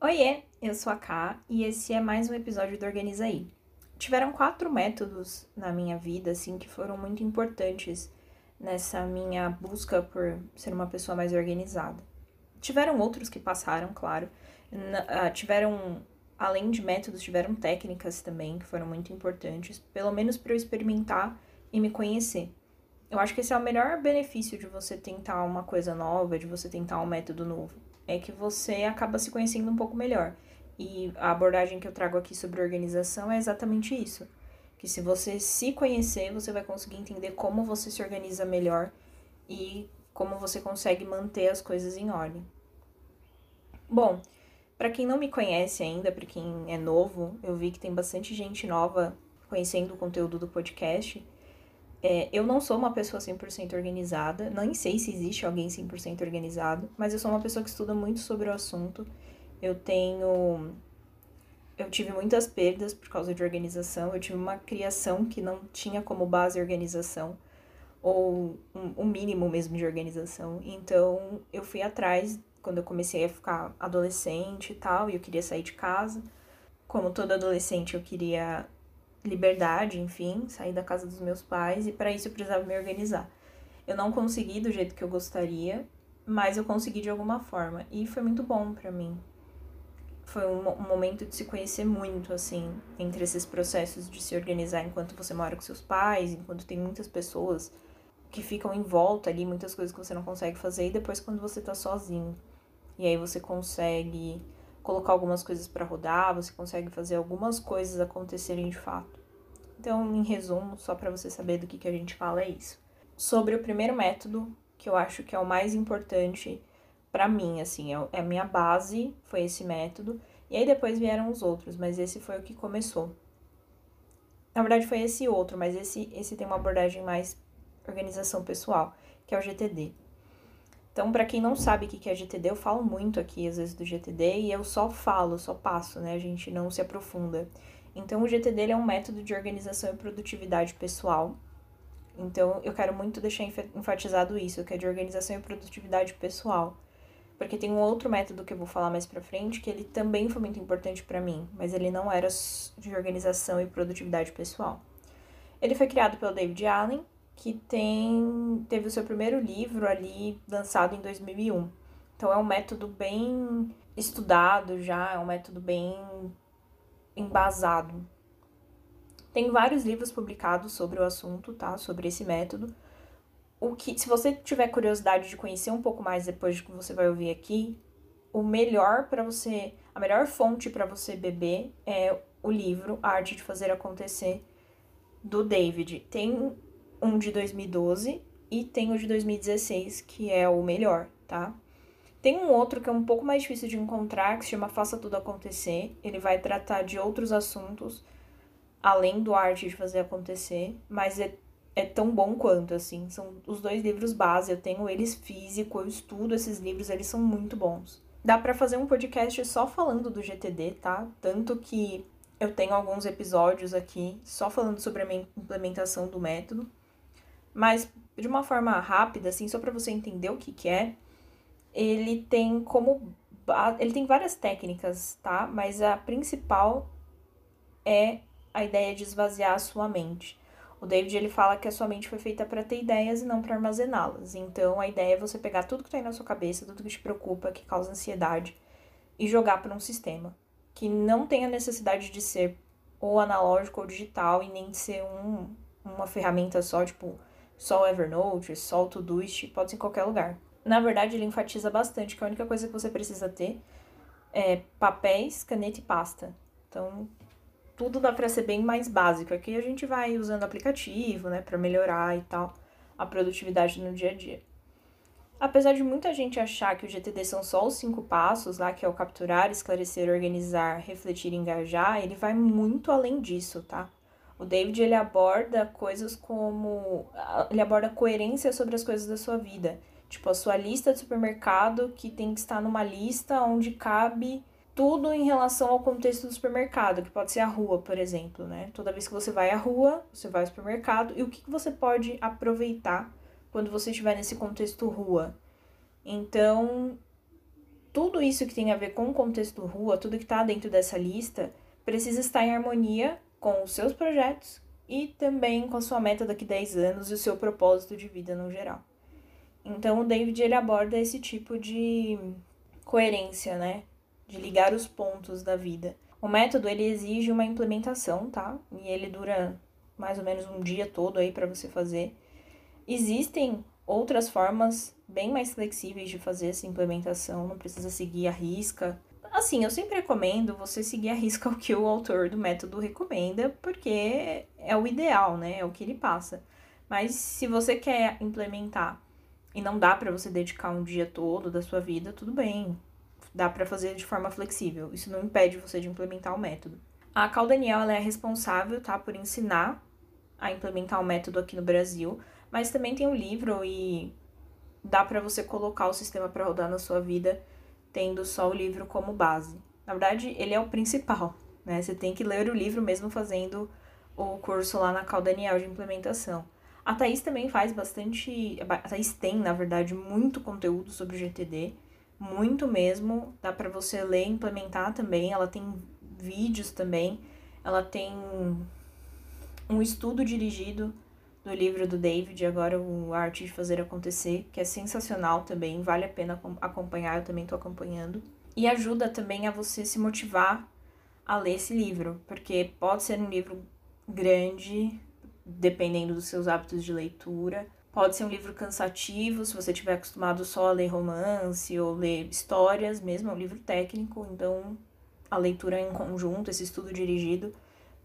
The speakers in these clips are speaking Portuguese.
Oiê, eu sou a Ká e esse é mais um episódio do Organiza Aí. Tiveram quatro métodos na minha vida, assim, que foram muito importantes nessa minha busca por ser uma pessoa mais organizada. Tiveram outros que passaram, claro. Uh, tiveram, além de métodos, tiveram técnicas também que foram muito importantes, pelo menos para eu experimentar e me conhecer. Eu acho que esse é o melhor benefício de você tentar uma coisa nova, de você tentar um método novo é que você acaba se conhecendo um pouco melhor. E a abordagem que eu trago aqui sobre organização é exatamente isso. Que se você se conhecer, você vai conseguir entender como você se organiza melhor e como você consegue manter as coisas em ordem. Bom, para quem não me conhece ainda, para quem é novo, eu vi que tem bastante gente nova conhecendo o conteúdo do podcast. É, eu não sou uma pessoa 100% organizada, nem sei se existe alguém 100% organizado, mas eu sou uma pessoa que estuda muito sobre o assunto. Eu tenho. Eu tive muitas perdas por causa de organização, eu tive uma criação que não tinha como base organização, ou um, um mínimo mesmo de organização. Então eu fui atrás quando eu comecei a ficar adolescente e tal, e eu queria sair de casa. Como todo adolescente, eu queria liberdade, enfim, sair da casa dos meus pais e para isso eu precisava me organizar. Eu não consegui do jeito que eu gostaria, mas eu consegui de alguma forma e foi muito bom para mim. Foi um, um, momento de se conhecer muito, assim, entre esses processos de se organizar enquanto você mora com seus pais, enquanto tem muitas pessoas que ficam em volta ali, muitas coisas que você não consegue fazer, e depois quando você tá sozinho. E aí você consegue colocar algumas coisas para rodar, você consegue fazer algumas coisas acontecerem de fato. Então, em resumo, só para você saber do que, que a gente fala, é isso. Sobre o primeiro método, que eu acho que é o mais importante para mim, assim, é, é a minha base, foi esse método, e aí depois vieram os outros, mas esse foi o que começou. Na verdade, foi esse outro, mas esse, esse tem uma abordagem mais organização pessoal, que é o GTD. Então, para quem não sabe o que é GTD, eu falo muito aqui às vezes do GTD e eu só falo, só passo, né? A gente não se aprofunda. Então, o GTD é um método de organização e produtividade pessoal. Então, eu quero muito deixar enfatizado isso, que é de organização e produtividade pessoal. Porque tem um outro método que eu vou falar mais pra frente, que ele também foi muito importante para mim, mas ele não era de organização e produtividade pessoal. Ele foi criado pelo David Allen que tem teve o seu primeiro livro ali lançado em 2001. Então é um método bem estudado já, é um método bem embasado. Tem vários livros publicados sobre o assunto, tá? Sobre esse método. O que, se você tiver curiosidade de conhecer um pouco mais depois do que você vai ouvir aqui, o melhor para você, a melhor fonte para você beber é o livro A Arte de Fazer Acontecer do David. Tem um de 2012 e tem o de 2016, que é o melhor, tá? Tem um outro que é um pouco mais difícil de encontrar, que se chama Faça Tudo Acontecer. Ele vai tratar de outros assuntos, além do arte de fazer acontecer, mas é, é tão bom quanto, assim. São os dois livros base, eu tenho eles físico, eu estudo esses livros, eles são muito bons. Dá para fazer um podcast só falando do GTD, tá? Tanto que eu tenho alguns episódios aqui só falando sobre a minha implementação do método. Mas de uma forma rápida, assim, só para você entender o que, que é, ele tem como. Ele tem várias técnicas, tá? Mas a principal é a ideia de esvaziar a sua mente. O David ele fala que a sua mente foi feita para ter ideias e não para armazená-las. Então a ideia é você pegar tudo que está aí na sua cabeça, tudo que te preocupa, que causa ansiedade e jogar para um sistema que não tem a necessidade de ser ou analógico ou digital e nem de ser um, uma ferramenta só, tipo, só o Evernote, só o Todoist, pode ser em qualquer lugar. Na verdade, ele enfatiza bastante que a única coisa que você precisa ter é papéis, caneta e pasta. Então, tudo dá para ser bem mais básico. Aqui a gente vai usando aplicativo, né, para melhorar e tal a produtividade no dia a dia. Apesar de muita gente achar que o GTD são só os cinco passos, lá que é o capturar, esclarecer, organizar, refletir e engajar, ele vai muito além disso, tá? O David ele aborda coisas como ele aborda coerência sobre as coisas da sua vida, tipo a sua lista de supermercado que tem que estar numa lista onde cabe tudo em relação ao contexto do supermercado, que pode ser a rua, por exemplo, né? Toda vez que você vai à rua, você vai ao supermercado e o que você pode aproveitar quando você estiver nesse contexto rua. Então, tudo isso que tem a ver com o contexto rua, tudo que está dentro dessa lista, precisa estar em harmonia com os seus projetos e também com a sua meta daqui a 10 anos e o seu propósito de vida no geral. Então o David ele aborda esse tipo de coerência, né? De ligar os pontos da vida. O método ele exige uma implementação, tá? E ele dura mais ou menos um dia todo aí para você fazer. Existem outras formas bem mais flexíveis de fazer essa implementação, não precisa seguir a risca. Assim, eu sempre recomendo você seguir a risca o que o autor do método recomenda, porque é o ideal, né? É o que ele passa. Mas se você quer implementar e não dá para você dedicar um dia todo da sua vida, tudo bem. Dá para fazer de forma flexível. Isso não impede você de implementar o método. A Cal Daniel ela é responsável, tá, por ensinar a implementar o método aqui no Brasil, mas também tem um livro e dá para você colocar o sistema para rodar na sua vida tendo só o livro como base. Na verdade, ele é o principal, né? Você tem que ler o livro mesmo fazendo o curso lá na Cal Daniel de implementação. A Thaís também faz bastante. A Thaís tem, na verdade, muito conteúdo sobre o GTD, muito mesmo. Dá para você ler e implementar também. Ela tem vídeos também. Ela tem um estudo dirigido do livro do David, agora o Arte de Fazer Acontecer, que é sensacional também, vale a pena acompanhar, eu também estou acompanhando. E ajuda também a você se motivar a ler esse livro, porque pode ser um livro grande, dependendo dos seus hábitos de leitura. Pode ser um livro cansativo, se você estiver acostumado só a ler romance ou ler histórias, mesmo é um livro técnico, então a leitura em conjunto, esse estudo dirigido,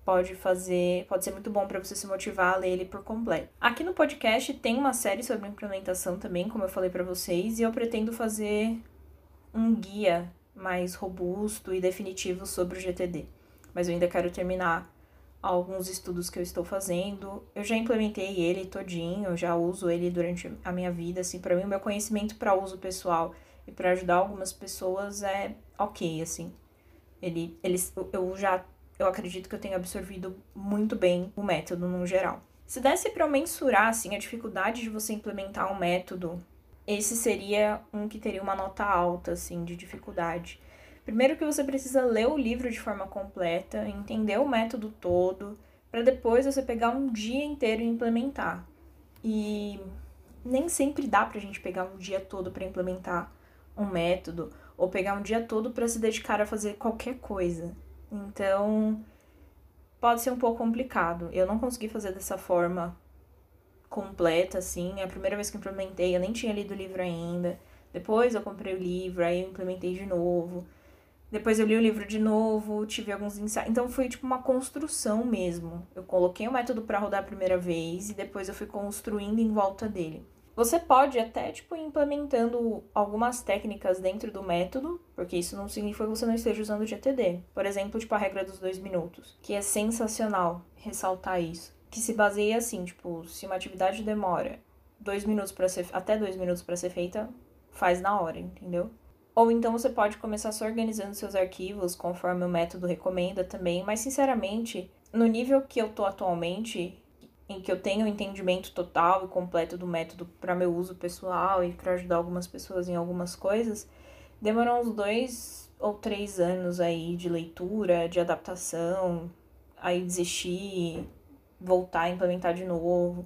pode fazer, pode ser muito bom para você se motivar a ler ele por completo. Aqui no podcast tem uma série sobre implementação também, como eu falei para vocês, e eu pretendo fazer um guia mais robusto e definitivo sobre o GTD. Mas eu ainda quero terminar alguns estudos que eu estou fazendo. Eu já implementei ele todinho, eu já uso ele durante a minha vida, assim, para mim o meu conhecimento para uso pessoal e para ajudar algumas pessoas é OK, assim. Ele, eles, eu já eu acredito que eu tenho absorvido muito bem o método no geral. Se desse para mensurar assim a dificuldade de você implementar um método, esse seria um que teria uma nota alta assim de dificuldade. Primeiro que você precisa ler o livro de forma completa, entender o método todo, para depois você pegar um dia inteiro e implementar. E nem sempre dá pra gente pegar um dia todo para implementar um método ou pegar um dia todo para se dedicar a fazer qualquer coisa. Então, pode ser um pouco complicado. Eu não consegui fazer dessa forma completa, assim. É a primeira vez que implementei, eu nem tinha lido o livro ainda. Depois eu comprei o livro, aí eu implementei de novo. Depois eu li o livro de novo, tive alguns insights. Então foi tipo uma construção mesmo. Eu coloquei o método para rodar a primeira vez e depois eu fui construindo em volta dele. Você pode até, tipo, implementando algumas técnicas dentro do método, porque isso não significa que você não esteja usando o GTD. Por exemplo, tipo, a regra dos dois minutos, que é sensacional ressaltar isso. Que se baseia assim, tipo, se uma atividade demora dois minutos para ser até dois minutos para ser feita, faz na hora, entendeu? Ou então você pode começar só organizando seus arquivos conforme o método recomenda também, mas sinceramente, no nível que eu tô atualmente, em que eu tenho um entendimento total e completo do método para meu uso pessoal e para ajudar algumas pessoas em algumas coisas, demorou uns dois ou três anos aí de leitura, de adaptação, aí desistir, voltar a implementar de novo.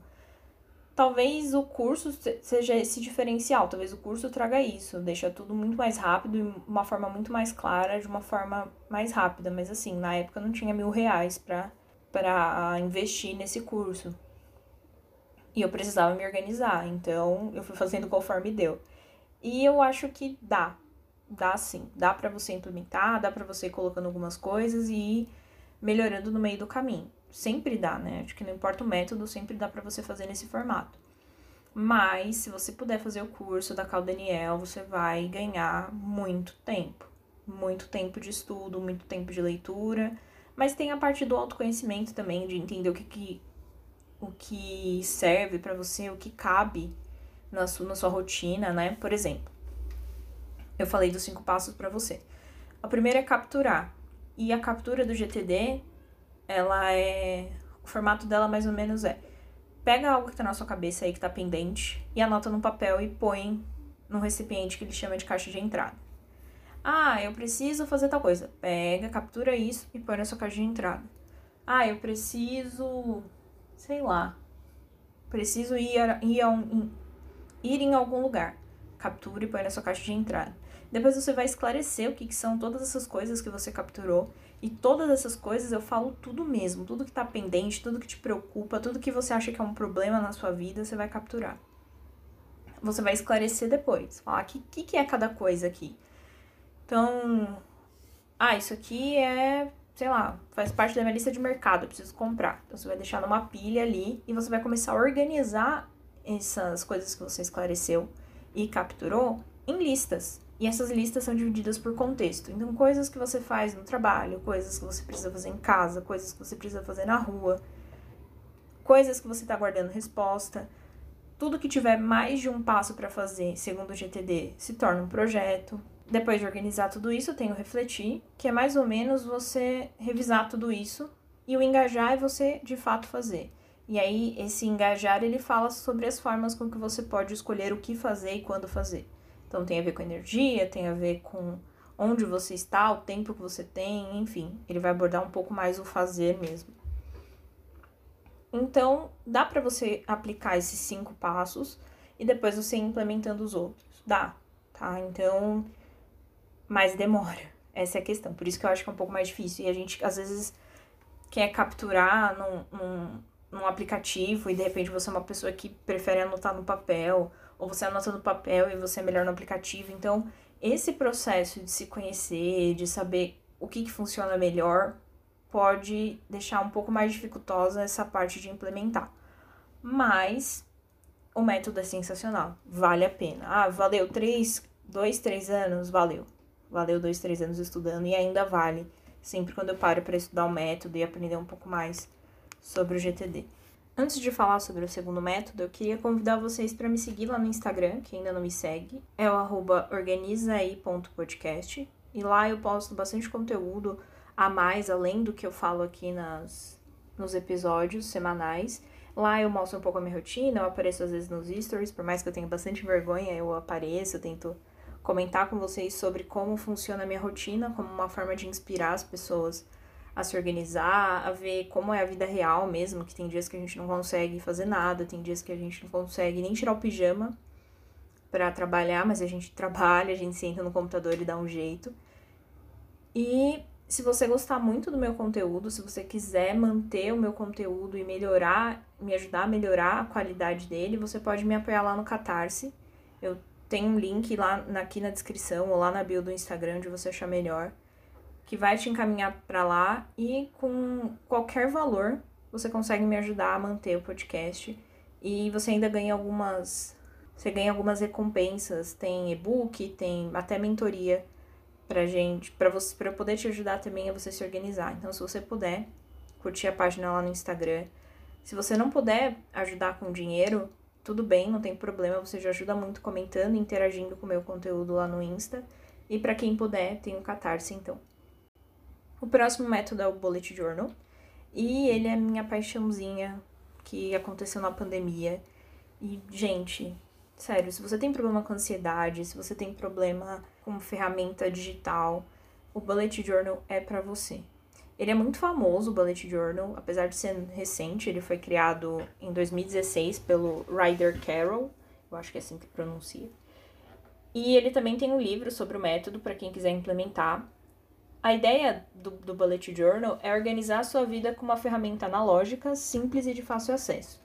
Talvez o curso seja esse diferencial, talvez o curso traga isso, deixa tudo muito mais rápido e uma forma muito mais clara, de uma forma mais rápida, mas assim, na época não tinha mil reais para para investir nesse curso. E eu precisava me organizar, então eu fui fazendo conforme deu. E eu acho que dá, dá sim, dá para você implementar, dá para você ir colocando algumas coisas e ir melhorando no meio do caminho. Sempre dá, né? Acho que não importa o método, sempre dá para você fazer nesse formato. Mas se você puder fazer o curso da Cal Daniel, você vai ganhar muito tempo. Muito tempo de estudo, muito tempo de leitura mas tem a parte do autoconhecimento também, de entender o que, que, o que serve para você, o que cabe na sua, na sua rotina, né? Por exemplo, eu falei dos cinco passos para você. A primeira é capturar. E a captura do GTD, ela é. O formato dela mais ou menos é: pega algo que tá na sua cabeça aí que tá pendente e anota no papel e põe no recipiente que ele chama de caixa de entrada. Ah, eu preciso fazer tal coisa. Pega, captura isso e põe na sua caixa de entrada. Ah, eu preciso, sei lá, preciso ir, a, ir, a um, ir em algum lugar. Captura e põe na sua caixa de entrada. Depois você vai esclarecer o que, que são todas essas coisas que você capturou. E todas essas coisas eu falo tudo mesmo. Tudo que tá pendente, tudo que te preocupa, tudo que você acha que é um problema na sua vida, você vai capturar. Você vai esclarecer depois. Falar o que, que, que é cada coisa aqui. Então, ah, isso aqui é, sei lá, faz parte da minha lista de mercado, preciso comprar. Então você vai deixar numa pilha ali e você vai começar a organizar essas coisas que você esclareceu e capturou em listas. E essas listas são divididas por contexto. Então, coisas que você faz no trabalho, coisas que você precisa fazer em casa, coisas que você precisa fazer na rua, coisas que você está guardando resposta. Tudo que tiver mais de um passo para fazer, segundo o GTD, se torna um projeto. Depois de organizar tudo isso, tem o refletir, que é mais ou menos você revisar tudo isso, e o engajar é você de fato fazer. E aí, esse engajar, ele fala sobre as formas com que você pode escolher o que fazer e quando fazer. Então tem a ver com energia, tem a ver com onde você está, o tempo que você tem, enfim, ele vai abordar um pouco mais o fazer mesmo. Então, dá para você aplicar esses cinco passos e depois você ir implementando os outros. Dá, tá? Então, mas demora. Essa é a questão. Por isso que eu acho que é um pouco mais difícil. E a gente, às vezes, quer capturar num, num, num aplicativo e de repente você é uma pessoa que prefere anotar no papel ou você anota no papel e você é melhor no aplicativo. Então, esse processo de se conhecer, de saber o que, que funciona melhor, pode deixar um pouco mais dificultosa essa parte de implementar. Mas o método é sensacional, vale a pena. Ah, valeu três, dois, três anos, valeu. Valeu dois, três anos estudando e ainda vale. Sempre quando eu paro para estudar o método e aprender um pouco mais sobre o GTD. Antes de falar sobre o segundo método, eu queria convidar vocês para me seguir lá no Instagram, que ainda não me segue. É o arroba organizaí.podcast. E lá eu posto bastante conteúdo a mais, além do que eu falo aqui nas, nos episódios semanais. Lá eu mostro um pouco a minha rotina, eu apareço às vezes nos stories, por mais que eu tenha bastante vergonha, eu apareço, eu tento comentar com vocês sobre como funciona a minha rotina, como uma forma de inspirar as pessoas a se organizar, a ver como é a vida real mesmo, que tem dias que a gente não consegue fazer nada, tem dias que a gente não consegue nem tirar o pijama para trabalhar, mas a gente trabalha, a gente senta no computador e dá um jeito. E se você gostar muito do meu conteúdo, se você quiser manter o meu conteúdo e melhorar, me ajudar a melhorar a qualidade dele, você pode me apoiar lá no Catarse. Eu tenho um link lá aqui na descrição ou lá na bio do Instagram, onde você achar melhor que vai te encaminhar para lá e com qualquer valor você consegue me ajudar a manter o podcast e você ainda ganha algumas você ganha algumas recompensas, tem e-book, tem até mentoria pra gente, para você para poder te ajudar também a você se organizar. Então, se você puder curtir a página lá no Instagram, se você não puder ajudar com dinheiro, tudo bem, não tem problema, você já ajuda muito comentando, interagindo com o meu conteúdo lá no Insta. E para quem puder, tem o Catarse então. O próximo método é o Bullet Journal. E ele é minha paixãozinha que aconteceu na pandemia. E, gente, sério, se você tem problema com ansiedade, se você tem problema com ferramenta digital, o Bullet Journal é para você. Ele é muito famoso, o Bullet Journal, apesar de ser recente, ele foi criado em 2016 pelo Ryder Carroll, eu acho que é assim que pronuncia. E ele também tem um livro sobre o método para quem quiser implementar. A ideia do, do Bullet Journal é organizar a sua vida com uma ferramenta analógica, simples e de fácil acesso,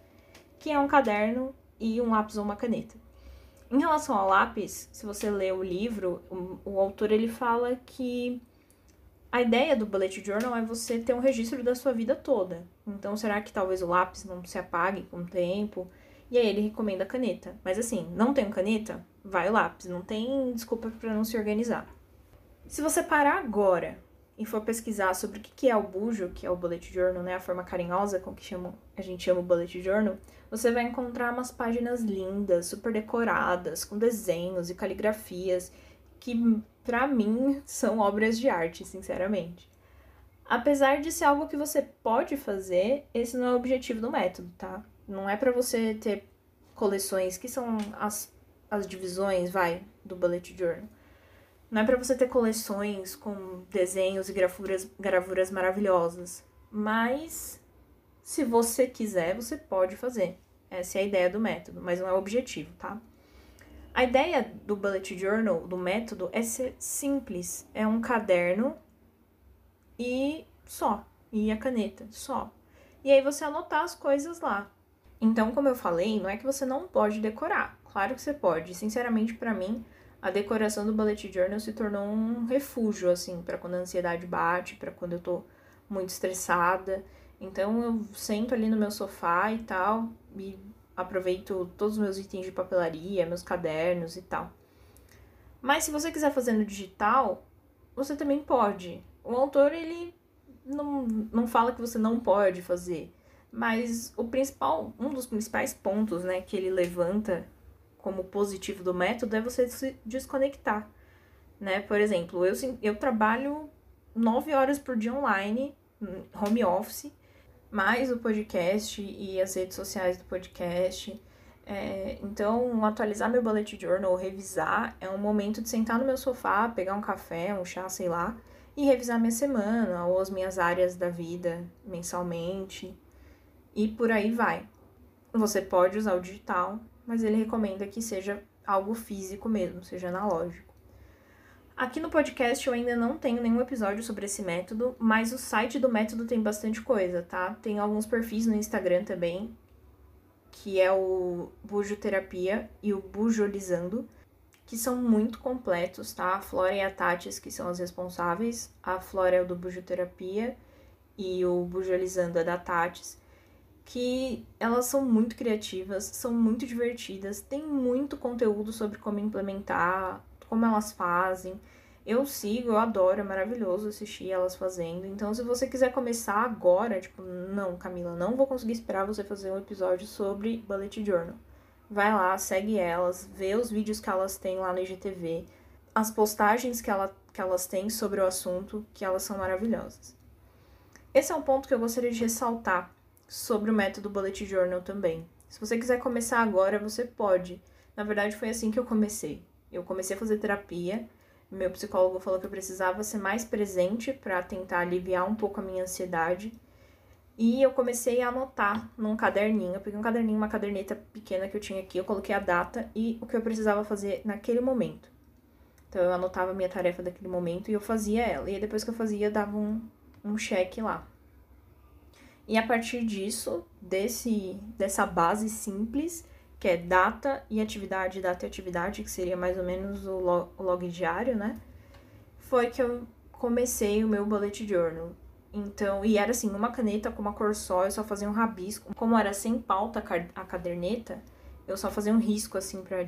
que é um caderno e um lápis ou uma caneta. Em relação ao lápis, se você lê o livro, o, o autor ele fala que a ideia do Bullet Journal é você ter um registro da sua vida toda. Então, será que talvez o lápis não se apague com o tempo? E aí ele recomenda a caneta. Mas assim, não tem caneta? Vai o lápis. Não tem desculpa para não se organizar. Se você parar agora e for pesquisar sobre o que é o bujo, que é o bullet journal, né, a forma carinhosa com que chama, a gente chama o bullet journal, você vai encontrar umas páginas lindas, super decoradas, com desenhos e caligrafias que para mim são obras de arte, sinceramente. Apesar de ser algo que você pode fazer, esse não é o objetivo do método, tá? Não é para você ter coleções que são as, as divisões, vai, do bullet journal Não é para você ter coleções com desenhos e gravuras, gravuras maravilhosas, mas se você quiser, você pode fazer. Essa é a ideia do método, mas não é o objetivo, tá? A ideia do bullet journal, do método, é ser simples. É um caderno e só. E a caneta, só. E aí você anotar as coisas lá. Então, como eu falei, não é que você não pode decorar. Claro que você pode. Sinceramente, para mim, a decoração do bullet journal se tornou um refúgio, assim, para quando a ansiedade bate, para quando eu tô muito estressada. Então, eu sento ali no meu sofá e tal, e aproveito todos os meus itens de papelaria, meus cadernos e tal. Mas se você quiser fazer no digital, você também pode. O autor, ele não, não fala que você não pode fazer, mas o principal, um dos principais pontos, né, que ele levanta como positivo do método é você se desconectar, né? Por exemplo, eu, eu trabalho nove horas por dia online, home office, mais o podcast e as redes sociais do podcast. É, então, atualizar meu bullet journal, revisar, é um momento de sentar no meu sofá, pegar um café, um chá, sei lá, e revisar minha semana ou as minhas áreas da vida mensalmente. E por aí vai. Você pode usar o digital, mas ele recomenda que seja algo físico mesmo, seja analógico. Aqui no podcast eu ainda não tenho nenhum episódio sobre esse método, mas o site do método tem bastante coisa, tá? Tem alguns perfis no Instagram também, que é o Bujoterapia e o Bujolizando, que são muito completos, tá? A Flora e a Tatis, que são as responsáveis. A Flora é o do Bujoterapia e o Bujolizando é da Tatis. Que elas são muito criativas, são muito divertidas, tem muito conteúdo sobre como implementar como elas fazem. Eu sigo, eu adoro, é maravilhoso assistir elas fazendo. Então, se você quiser começar agora, tipo, não, Camila, não vou conseguir esperar você fazer um episódio sobre Bullet Journal. Vai lá, segue elas, vê os vídeos que elas têm lá no IGTV, as postagens que, ela, que elas têm sobre o assunto, que elas são maravilhosas. Esse é um ponto que eu gostaria de ressaltar sobre o método Bullet Journal também. Se você quiser começar agora, você pode. Na verdade, foi assim que eu comecei. Eu comecei a fazer terapia. Meu psicólogo falou que eu precisava ser mais presente para tentar aliviar um pouco a minha ansiedade. E eu comecei a anotar num caderninho. Eu peguei um caderninho, uma caderneta pequena que eu tinha aqui, eu coloquei a data e o que eu precisava fazer naquele momento. Então eu anotava a minha tarefa daquele momento e eu fazia ela. E aí depois que eu fazia, eu dava um, um cheque lá. E a partir disso, desse, dessa base simples, que é data e atividade, data e atividade, que seria mais ou menos o log, diário, né? Foi que eu comecei o meu bullet journal. Então, e era assim, uma caneta com uma cor só, eu só fazia um rabisco. Como era sem pauta a caderneta, eu só fazia um risco assim pra,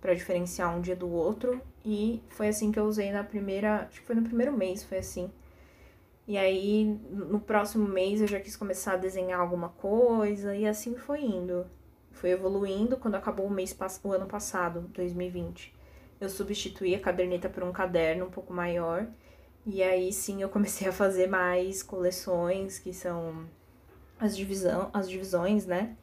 pra diferenciar um dia do outro. E foi assim que eu usei na primeira. Acho que foi no primeiro mês, foi assim. E aí, no próximo mês, eu já quis começar a desenhar alguma coisa, e assim foi indo foi evoluindo quando acabou o mês o ano passado, 2020. Eu substituí a caderneta por um caderno um pouco maior. E aí sim eu comecei a fazer mais coleções, que são as, divisão, as divisões, né?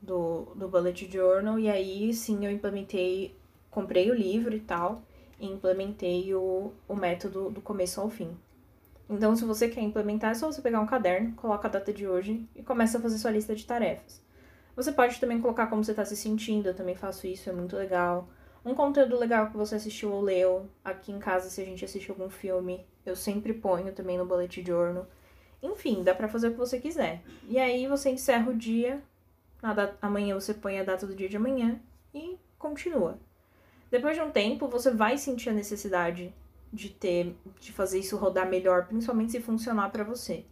Do, do Bullet Journal. E aí sim eu implementei, comprei o livro e tal, e implementei o, o método do começo ao fim. Então, se você quer implementar, é só você pegar um caderno, coloca a data de hoje e começa a fazer sua lista de tarefas. Você pode também colocar como você está se sentindo, eu também faço isso, é muito legal. Um conteúdo legal que você assistiu ou leu, aqui em casa, se a gente assiste algum filme, eu sempre ponho também no bullet journal. Enfim, dá pra fazer o que você quiser. E aí você encerra o dia, data, amanhã você põe a data do dia de amanhã e continua. Depois de um tempo, você vai sentir a necessidade de ter, de fazer isso rodar melhor, principalmente se funcionar para você.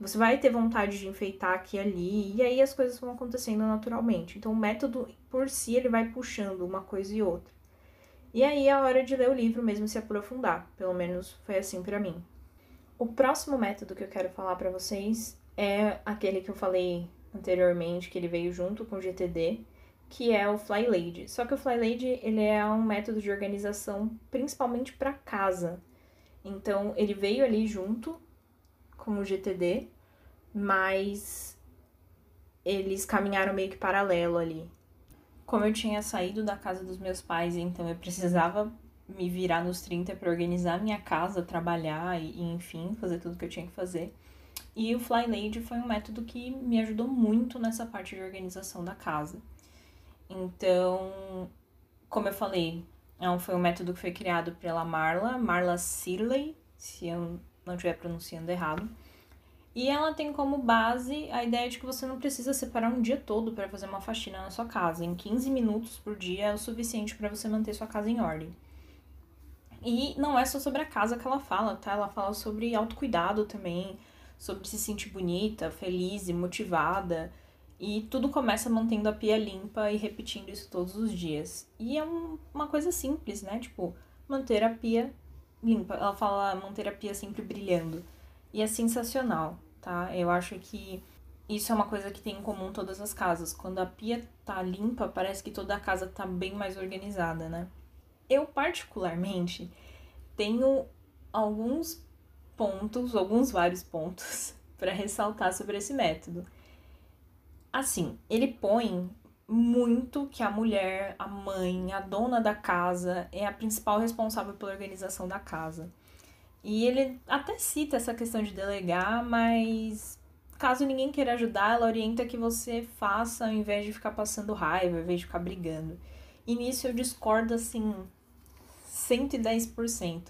Você vai ter vontade de enfeitar aqui e ali, e aí as coisas vão acontecendo naturalmente. Então, o método por si, ele vai puxando uma coisa e outra. E aí é a hora de ler o livro mesmo se aprofundar. Pelo menos foi assim para mim. O próximo método que eu quero falar para vocês é aquele que eu falei anteriormente, que ele veio junto com o GTD, que é o Fly Lady. Só que o Fly Lady, ele é um método de organização principalmente para casa. Então, ele veio ali junto com o GTD, mas eles caminharam meio que paralelo ali. Como eu tinha saído da casa dos meus pais, então eu precisava me virar nos 30 para organizar minha casa, trabalhar e, enfim, fazer tudo que eu tinha que fazer. E o Fly Lady foi um método que me ajudou muito nessa parte de organização da casa. Então, como eu falei, é foi um método que foi criado pela Marla, Marla Sirley, se eu não estiver pronunciando errado. E ela tem como base a ideia de que você não precisa separar um dia todo para fazer uma faxina na sua casa. Em 15 minutos por dia é o suficiente para você manter sua casa em ordem. E não é só sobre a casa que ela fala, tá? Ela fala sobre autocuidado também, sobre se sentir bonita, feliz e motivada. E tudo começa mantendo a pia limpa e repetindo isso todos os dias. E é um, uma coisa simples, né? Tipo, manter a pia limpa. Ela fala manter a pia sempre brilhando. E é sensacional tá? Eu acho que isso é uma coisa que tem em comum todas as casas. Quando a pia tá limpa, parece que toda a casa tá bem mais organizada, né? Eu, particularmente, tenho alguns pontos, alguns vários pontos, para ressaltar sobre esse método. Assim, ele põe muito que a mulher, a mãe, a dona da casa é a principal responsável pela organização da casa. E ele até cita essa questão de delegar, mas caso ninguém queira ajudar, ela orienta que você faça ao invés de ficar passando raiva, ao invés de ficar brigando. E nisso eu discordo assim 110%.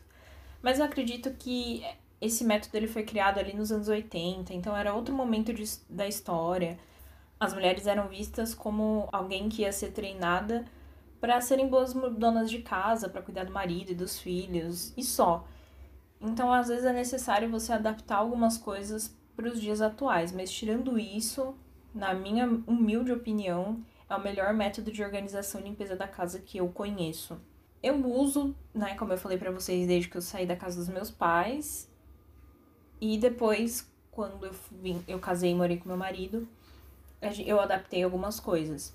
Mas eu acredito que esse método ele foi criado ali nos anos 80, então era outro momento de, da história. As mulheres eram vistas como alguém que ia ser treinada para serem boas donas de casa, para cuidar do marido e dos filhos, e só. Então, às vezes é necessário você adaptar algumas coisas para os dias atuais, mas tirando isso, na minha humilde opinião, é o melhor método de organização e limpeza da casa que eu conheço. Eu uso, né, como eu falei para vocês desde que eu saí da casa dos meus pais, e depois, quando eu vim, eu casei e morei com meu marido, eu adaptei algumas coisas.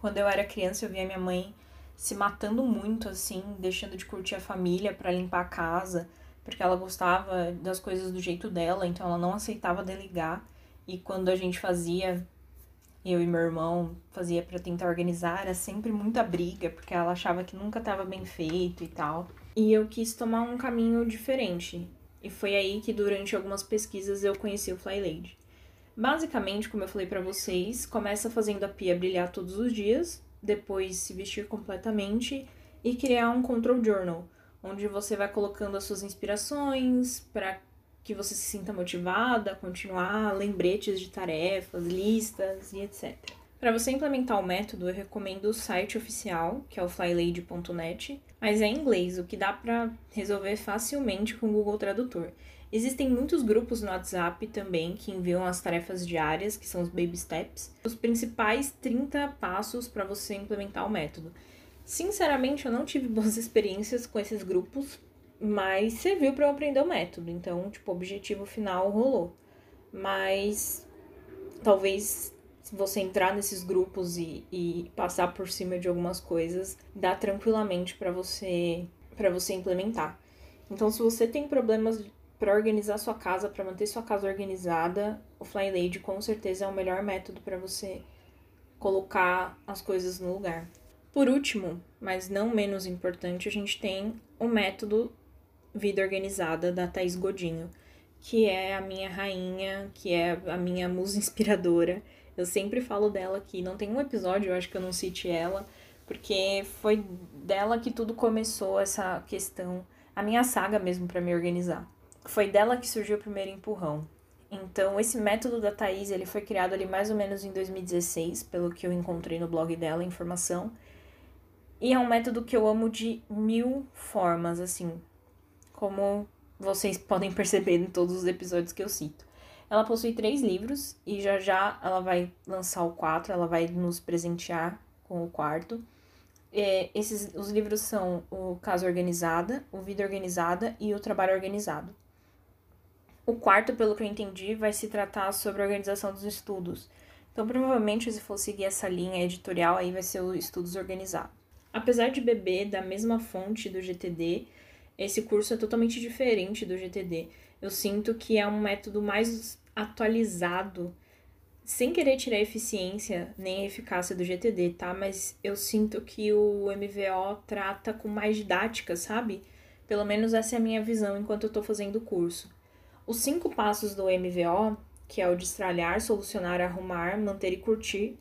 Quando eu era criança, eu via minha mãe se matando muito, assim, deixando de curtir a família para limpar a casa, porque ela gostava das coisas do jeito dela, então ela não aceitava delegar. E quando a gente fazia, eu e meu irmão fazia para tentar organizar, era sempre muita briga, porque ela achava que nunca estava bem feito e tal. E eu quis tomar um caminho diferente. E foi aí que durante algumas pesquisas eu conheci o Fly Lady. Basicamente, como eu falei para vocês, começa fazendo a pia brilhar todos os dias, depois se vestir completamente e criar um control journal, onde você vai colocando as suas inspirações para que você se sinta motivada a continuar, lembretes de tarefas, listas e etc. Para você implementar o método, eu recomendo o site oficial, que é o flylady.net, mas é em inglês, o que dá para resolver facilmente com o Google Tradutor. Existem muitos grupos no WhatsApp também que enviam as tarefas diárias, que são os baby steps, os principais 30 passos para você implementar o método. Sinceramente, eu não tive boas experiências com esses grupos, mas serviu para eu aprender o método. Então, tipo, o objetivo final rolou. Mas talvez se você entrar nesses grupos e, e passar por cima de algumas coisas, dá tranquilamente para você para você implementar. Então, se você tem problemas para organizar sua casa, para manter sua casa organizada, o Fly Lady com certeza é o melhor método para você colocar as coisas no lugar. Por último, mas não menos importante, a gente tem o método Vida Organizada da Thais Godinho, que é a minha rainha, que é a minha musa inspiradora. Eu sempre falo dela aqui, não tem um episódio, eu acho que eu não cite ela, porque foi dela que tudo começou essa questão, a minha saga mesmo para me organizar. Foi dela que surgiu o primeiro empurrão. Então, esse método da Thaís, ele foi criado ali mais ou menos em 2016, pelo que eu encontrei no blog dela, informação. E é um método que eu amo de mil formas, assim, como vocês podem perceber em todos os episódios que eu cito. Ela possui três livros e já já ela vai lançar o quatro, ela vai nos presentear com o quarto. É, esses, os livros são o Casa Organizada, o Vida Organizada e o Trabalho Organizado. O quarto, pelo que eu entendi, vai se tratar sobre a organização dos estudos. Então, provavelmente, se for seguir essa linha editorial, aí vai ser o estudos organizados. Apesar de beber da mesma fonte do GTD, esse curso é totalmente diferente do GTD. Eu sinto que é um método mais atualizado sem querer tirar a eficiência nem a eficácia do GTD, tá? Mas eu sinto que o MVO trata com mais didática, sabe? Pelo menos essa é a minha visão enquanto eu tô fazendo o curso. Os cinco passos do MVO, que é o destralhar, solucionar, arrumar, manter e curtir,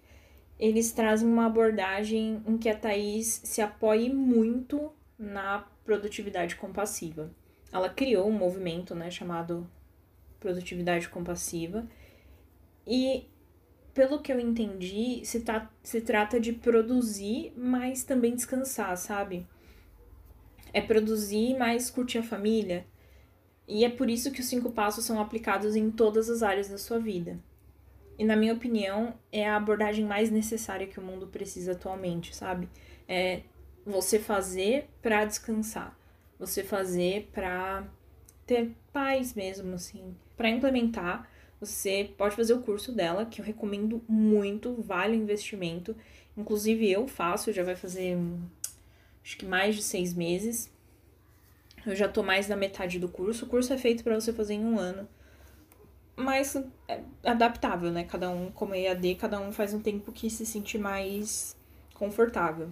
eles trazem uma abordagem em que a Thaís se apoie muito na produtividade compassiva. Ela criou um movimento, né, chamado produtividade compassiva, e pelo que eu entendi, se, tá, se trata de produzir, mas também descansar, sabe? É produzir, mas curtir a família. E é por isso que os cinco passos são aplicados em todas as áreas da sua vida. E na minha opinião, é a abordagem mais necessária que o mundo precisa atualmente, sabe? É você fazer para descansar, você fazer para ter paz mesmo, assim, para implementar você pode fazer o curso dela, que eu recomendo muito, vale o investimento. Inclusive eu faço, já vai fazer acho que mais de seis meses. Eu já tô mais da metade do curso. O curso é feito para você fazer em um ano. Mas é adaptável, né? Cada um, como é EAD, cada um faz um tempo que se sentir mais confortável.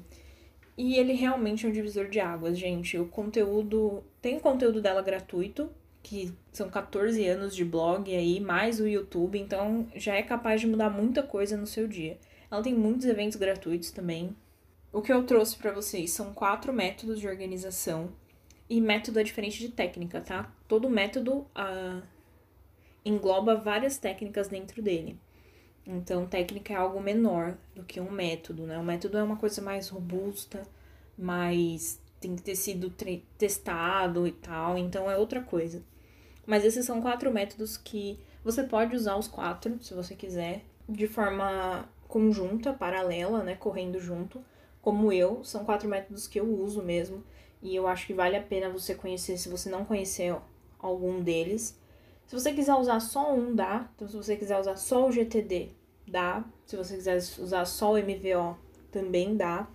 E ele realmente é um divisor de águas, gente. O conteúdo. Tem o conteúdo dela gratuito, que são 14 anos de blog aí, mais o YouTube, então já é capaz de mudar muita coisa no seu dia. Ela tem muitos eventos gratuitos também. O que eu trouxe para vocês são quatro métodos de organização. E método é diferente de técnica, tá? Todo método uh, engloba várias técnicas dentro dele. Então, técnica é algo menor do que um método, né? O método é uma coisa mais robusta, mais tem que ter sido testado e tal, então é outra coisa. Mas esses são quatro métodos que você pode usar os quatro, se você quiser, de forma conjunta, paralela, né, correndo junto, como eu. São quatro métodos que eu uso mesmo, e eu acho que vale a pena você conhecer se você não conhecer algum deles. Se você quiser usar só um, dá. Então, se você quiser usar só o GTD, dá. Se você quiser usar só o MVO, também dá.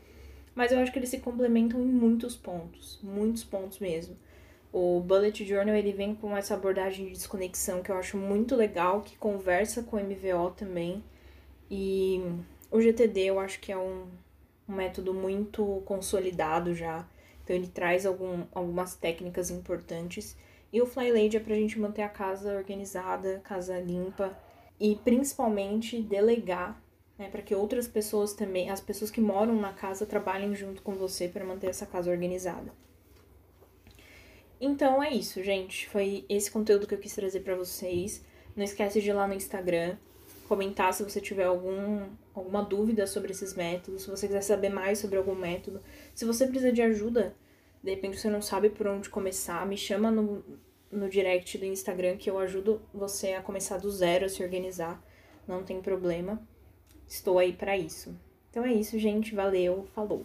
Mas eu acho que eles se complementam em muitos pontos, muitos pontos mesmo. O Bullet Journal ele vem com essa abordagem de desconexão que eu acho muito legal, que conversa com o MVO também. E o GTD eu acho que é um, um método muito consolidado já. Então ele traz algum, algumas técnicas importantes. E o Flylade é pra gente manter a casa organizada, casa limpa e principalmente delegar, né, para que outras pessoas também, as pessoas que moram na casa trabalhem junto com você para manter essa casa organizada. Então é isso, gente. Foi esse conteúdo que eu quis trazer para vocês. Não esquece de ir lá no Instagram, comentar se você tiver algum, alguma dúvida sobre esses métodos, se você quiser saber mais sobre algum método. Se você precisa de ajuda, de repente você não sabe por onde começar, me chama no, no direct do Instagram que eu ajudo você a começar do zero, a se organizar. Não tem problema. Estou aí para isso. Então é isso, gente. Valeu. Falou.